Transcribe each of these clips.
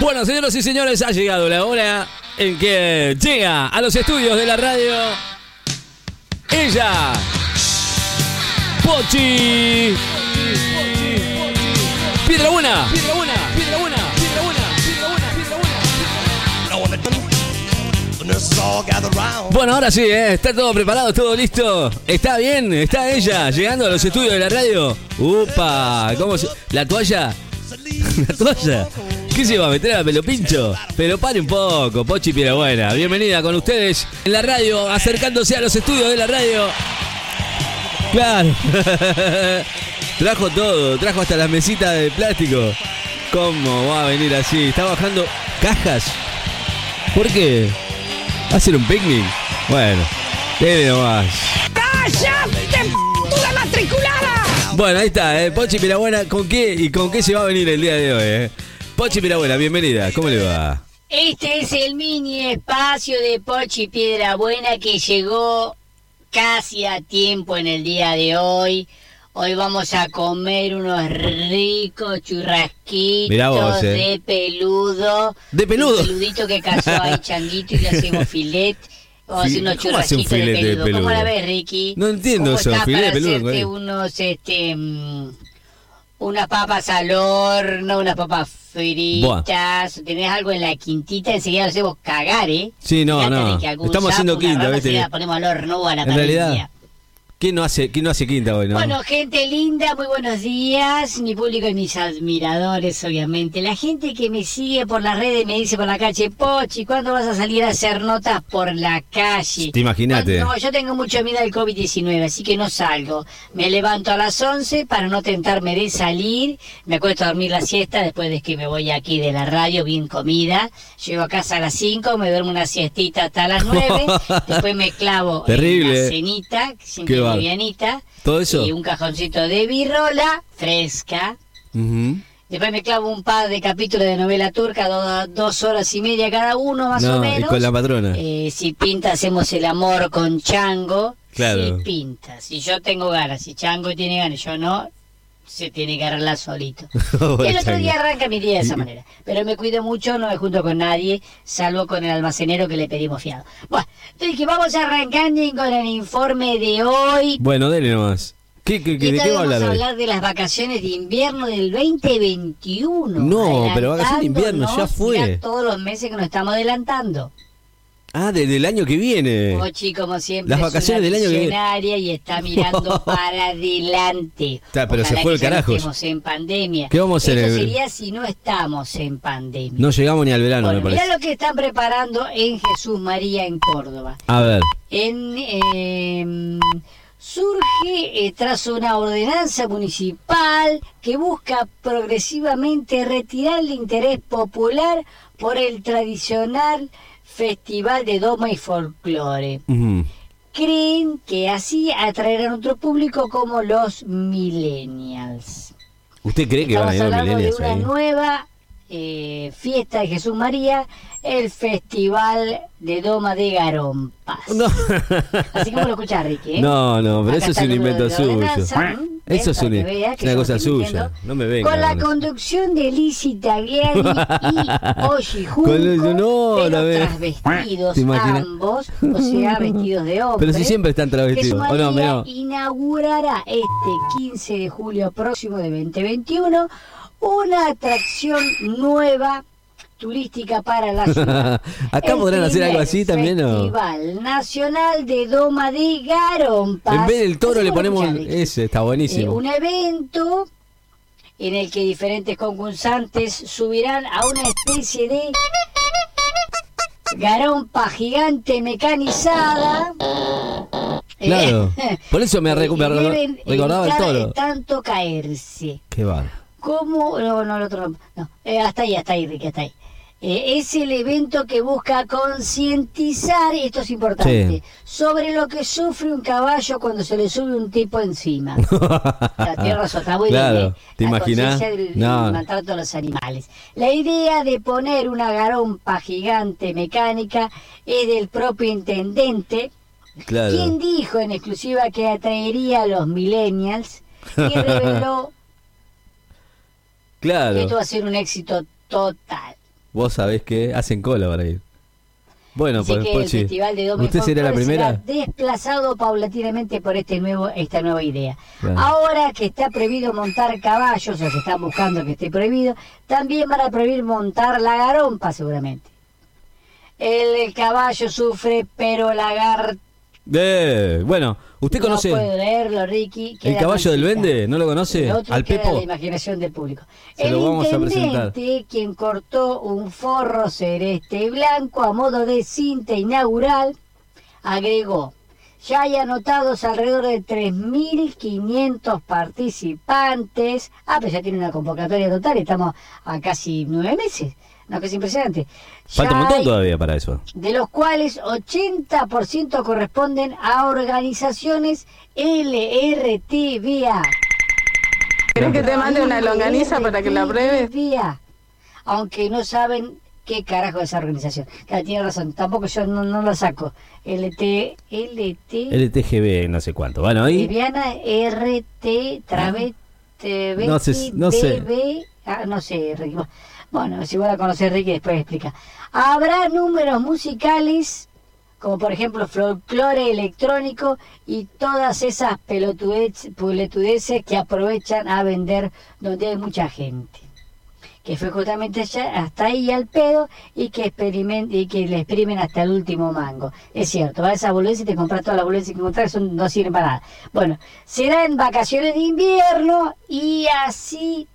Bueno, señoras y señores, ha llegado la hora en que llega a los estudios de la radio ella, Pochi. Piedra buena. Piedra buena. Piedra. Piedra. Piedra buena. Piedra. Bueno, ahora sí, ¿eh? está todo preparado, todo listo. ¿Está bien? ¿Está ella llegando a los estudios de la radio? ¡Upa! ¿Cómo se... ¿La toalla? ¿La toalla? ¿Qué se va a meter a pelo pincho? Pero pare un poco, Pochi buena. Bienvenida con ustedes en la radio, acercándose a los estudios de la radio. Claro. trajo todo, trajo hasta las mesitas de plástico. ¿Cómo va a venir así? Está bajando cajas. ¿Por qué? ¿Va a hacer un picnic? Bueno, debe nomás. ¡Cállate, puta matriculada! Bueno, ahí está, eh. Pochi Pirabuena, ¿con qué y con qué se va a venir el día de hoy, eh? Pochi Pirabuena, bienvenida, ¿cómo le va? Este es el mini espacio de Pochi Piedra Buena que llegó casi a tiempo en el día de hoy. Hoy vamos a comer unos ricos churrasquitos eh. de peludo. ¿De peludo? Un peludito que cazó ahí Changuito y le hacemos filet. Vamos a hacer unos ¿Cómo hace un de filete de peludo. ¿Cómo la ves, Ricky? No entiendo ¿Cómo eso, filete de peludo, hacerte güey? unos, este... mm, unas papas al horno, unas papas fritas, tenés algo en la quintita, enseguida lo hacemos cagar, ¿eh? Sí, no, Fíjate no. Estamos sapo, haciendo quinta, ¿viste? enseguida ponemos al horno o a la En realidad, ¿quién no hace, quién no hace quinta hoy, no? Bueno, gente linda, muy buenos días, mi público y mis admiradores, obviamente. La gente que me sigue por las redes me dice por la calle, Pochi, ¿cuándo vas a salir a hacer notas por la calle? Te imaginate. No, yo tengo mucho miedo al COVID-19, así que no salgo. Me levanto a las 11 para no tentarme de salir. Me acuesto a dormir la siesta después de que me voy aquí de la radio, bien comida. Llego a casa a las 5, me duermo una siestita hasta las 9. después me clavo Terrible. en la cenita, Livianita. ¿Todo eso? Y un cajoncito de birrola fresca. Después me clavo un par de capítulos de novela turca, do- dos horas y media cada uno más No, o y menos. con la patrona. Eh, si pinta, hacemos el amor con Chango. Claro. Si pinta, si yo tengo ganas, si Chango tiene ganas, yo no, se tiene que arreglar solito. el otro día arranca mi día de esa manera. Pero me cuido mucho, no me junto con nadie, salvo con el almacenero que le pedimos fiado. Bueno, entonces que vamos a arrancar con el informe de hoy. Bueno, dele nomás. ¿Qué, qué, qué- ¿De qué va a vamos hablar a hoy? hablar de las vacaciones de invierno del 2021. No, pero vacaciones de invierno ya fue. todos los meses que nos estamos adelantando. Ah, desde el año que viene. Pochi, como siempre, Las es vacaciones una del año que viene. visionaria y está mirando para adelante. Está, pero se fue el no carajo. estemos en pandemia. ¿Qué vamos a hacer Eso sería si no estamos en pandemia. No llegamos ni al verano, bueno, me parece. mirá lo que están preparando en Jesús María en Córdoba. A ver. En, eh, surge eh, tras una ordenanza municipal que busca progresivamente retirar el interés popular por el tradicional festival de doma y folclore. Creen que así atraerán otro público como los millennials. ¿Usted cree que van a Estamos ir los hablando de millennials una ahí? nueva eh, fiesta de Jesús María, el Festival de Doma de Garompas. No. Así como lo escuchás, Ricky. ¿eh? No, no, pero Acá eso es un invento suyo. Eso es un- que que una yo cosa suya. No me venga. Con la eso. conducción de Lizzie Tagliani y Oshi Junco, Con no, pero transvestidos ambos, o sea, vestidos de hombre. Pero si siempre están travestidos. Jesús ¿O no, María no? inaugurará este 15 de julio próximo de 2021 una atracción nueva turística para la ciudad. Acá El podrán hacer algo así también, ¿no? Festival Nacional de Doma de Garompas. En vez del toro le ponemos ese, está Eh, buenísimo. un evento en el que diferentes concursantes subirán a una especie de garompa gigante mecanizada. Claro. Eh, Por eso me, eh, recu- me recordaba el toro. tanto caerse. Qué va. ¿Cómo? No, no, el otro no. no. Eh, hasta ahí, hasta ahí, Ricky, hasta ahí. Eh, es el evento que busca concientizar, y esto es importante, Sí. sobre lo que sufre un caballo cuando se le sube un tipo encima. La tierra está muy Claro, bien, ¿eh? maltrato a los animales. La idea de poner una garompa gigante mecánica es del propio intendente, Claro. quien dijo en exclusiva que atraería a los millennials y reveló que esto Claro. va a ser un éxito total. Vos sabés que hacen cola para ir. Bueno, Así que el Festival de Dome ¿usted sería la primera? será desplazado paulatinamente por este nuevo, esta nueva idea. Claro. Ahora que está prohibido montar caballos, o se están buscando que esté prohibido, también van a prohibir montar la garompa seguramente. El caballo sufre, pero la gar... Eh, bueno, ¿usted conoce puedo leerlo, Ricky. el caballo del. Vende? ¿No lo conoce? El otro ¿Al Pepo? la imaginación del público. Se el lo vamos a presentar. intendente, quien cortó un forro celeste y blanco a modo de cinta inaugural, agregó, ya hay anotados alrededor de 3.500 participantes. Ah, pero ya tiene una convocatoria total, estamos a casi nueve meses. No, que es impresionante. Falta un Ya montón hay- todavía para eso. de los cuales 80% corresponden a organizaciones LRTBA. ¿Querés que te mande una longaniza para que la pruebes? Aunque no saben qué carajo es esa organización. Claro, tiene razón, tampoco yo no, no lo saco. LT, LT, LTGB, no sé cuánto. Bueno, ahí. Lesbiana, RT, Travet, TV, No sé, no sé. Ah, no sé, Ricky. Bueno, si voy a conocer Ricky después explica. Habrá números musicales, como por ejemplo folclore electrónico y todas esas pelotudeces que aprovechan a vender donde hay mucha gente. Que fue justamente hasta ahí al pedo y que y que le exprimen hasta el último mango. Es cierto, vas a esa boludez y te compras todas las boludeces que encontrás, son, no sirven para nada. Bueno, será en vacaciones de invierno y así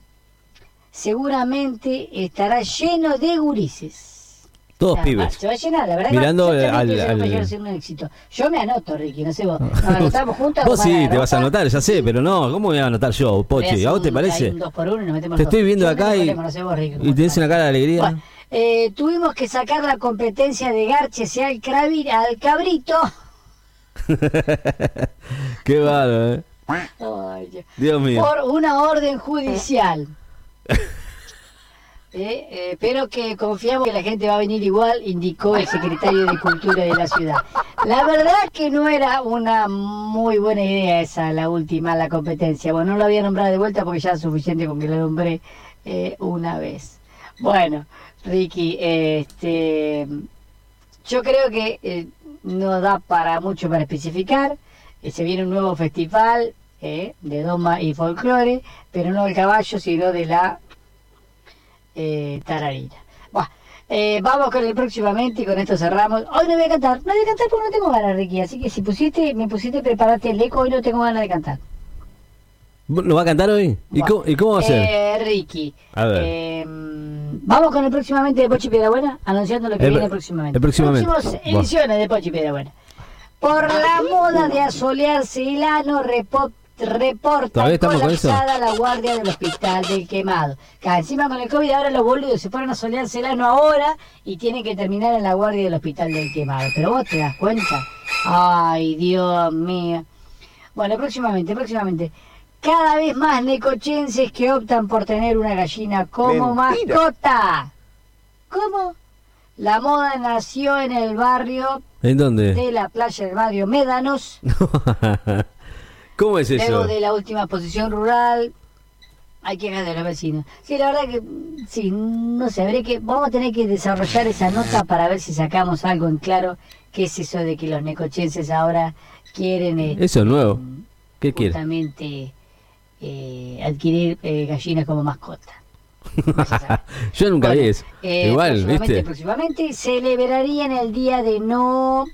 seguramente estará lleno de gurises. Todos pibes. Se va a llenar, la verdad. Mirando que al- al- va a ser un éxito. Yo me anoto, Ricky, no sé vos. Nos anotamos juntos. Vos sí, te vas a anotar, ya sé, pero no, ¿cómo me voy a anotar yo, Pochi? ¿A vos te parece? hay un dos por uno y nos metemos Te estoy viendo Yo acá y, no sé vos, Ricky, y tenés una cara de alegría. Bueno, eh, tuvimos que sacar la competencia de Garches y al, cravi- al cabrito. Qué bárbaro, ¿eh? Ay, Dios. Dios mío. por una orden judicial. Eh, eh, pero que confiamos que la gente va a venir igual, indicó el secretario de Cultura de la ciudad. La verdad que no era una muy buena idea esa, la última, la competencia. Bueno, no lo había nombrado de vuelta porque ya es suficiente con que lo nombré eh, una vez. Bueno, Ricky, este, yo creo que eh, no da para mucho para especificar. Se viene un nuevo festival eh, de doma y folclore, pero no del caballo, sino de la eh, tararina. Buah, eh, vamos con el próximamente y con esto cerramos. Hoy no voy a cantar, no voy a cantar porque no tengo ganas, Ricky. Así que si pusiste, me pusiste, preparate el eco, hoy no tengo ganas de cantar. ¿Lo va a cantar hoy? ¿Y cómo, y cómo va a ser? Eh, Ricky. A ver. eh, vamos con el próximamente de Pochi Piedrabuena, anunciando lo que El- viene próximamente. el próximamente. Próximas ediciones de Pochi Piedrabuena. Por la moda de asolearse el ano, repo- reporta ¿Todavía estamos con eso? colapsada la guardia del hospital del quemado. Acá, encima con el COVID ahora los boludos se ponen a solearse el ano ahora y tienen que terminar en la guardia del hospital del quemado. Pero vos te das cuenta. Ay, Dios mío. Bueno, próximamente, próximamente. Cada vez más necochenses que optan por tener una gallina como Mentira. mascota. ¿Cómo? La moda nació en el barrio ¿En dónde? de la playa del barrio Médanos, ¿Cómo es eso? luego de la última exposición rural. Hay quejas de los vecinos. Sí, la verdad que, mm, sí, no sé, habré que, vamos a tener que desarrollar esa nota para ver si sacamos algo en claro. ¿Qué es eso de que los necochenses ahora quieren eh, Eso es nuevo. ¿Qué quiere? justamente eh, adquirir eh, gallinas como mascota? Yo nunca Bueno, vi eso. Igual, próximamente, ¿viste? próximamente celebrarían el día de no...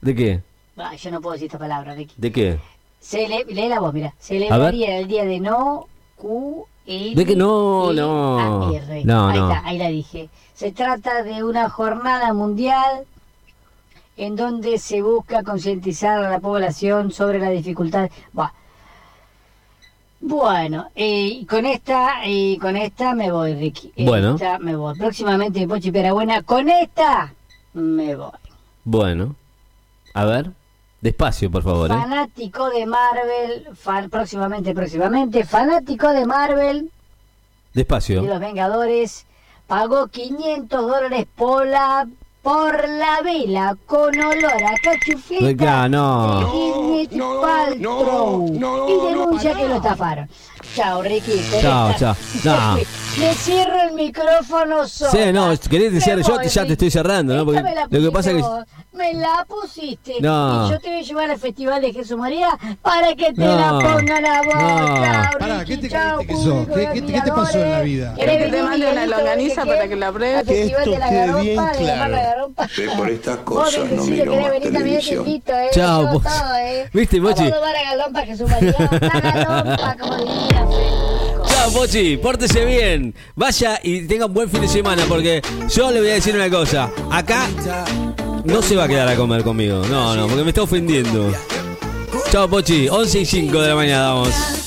¿De qué? Ah, yo no puedo decir esta palabra, Ricky. ¿De qué? Cele... Lee la voz, mira. Celebrarían el día de no... Q... L, ¿De qué? No, E, no. A, R. No, ahí no. está, ahí la dije. Se trata de una jornada mundial en donde se busca concientizar a la población sobre la dificultad. Bueno, eh, con esta, y con esta me voy, Ricky. Bueno. Esta me voy. Próximamente Pochi Perabuena, con esta me voy. Bueno. A ver. Despacio, por favor, ¿eh? Fanático de Marvel, fan- próximamente, próximamente, fanático de Marvel y Despacio. los Vengadores, pagó 500 dólares por la, por la vela con olor a cachufleta Ah, no. de Gwyneth No, no, Paltrow no, no, y denuncia no, que lo estafaron. Chao, Ricky. Chao, chao. No. Me cierro el micrófono solo. Sí, no, querés que cierre yo, ya te estoy cerrando, ¿no? Porque lo que pasa es que... Me la pusiste. No. Y yo te voy a llevar al Festival de Jesús María para que te No. la pongan a vos. No. Chao, Pará, Ricky, ¿qué te chao, ¿Qué- de qué te- qué te pasó en la vida? ¿Querés Que te mande una longaniza para que la pruebes. Que esto de la quede Garompa, bien claro. Que por estas Vos, cosas no miro más venir también, televisión. Eh. Chao, todo, eh. ¿Viste, Pochi? Vamos a tomar a Galompa, Jesús María. La Galompa, como diría. Chao, Pochi, pórtese bien. Vaya y tenga un buen fin de semana porque yo le voy a decir una cosa. Acá no se va a quedar a comer conmigo. No, no, porque me está ofendiendo. Chao, Pochi. 11 y 5 de la mañana vamos.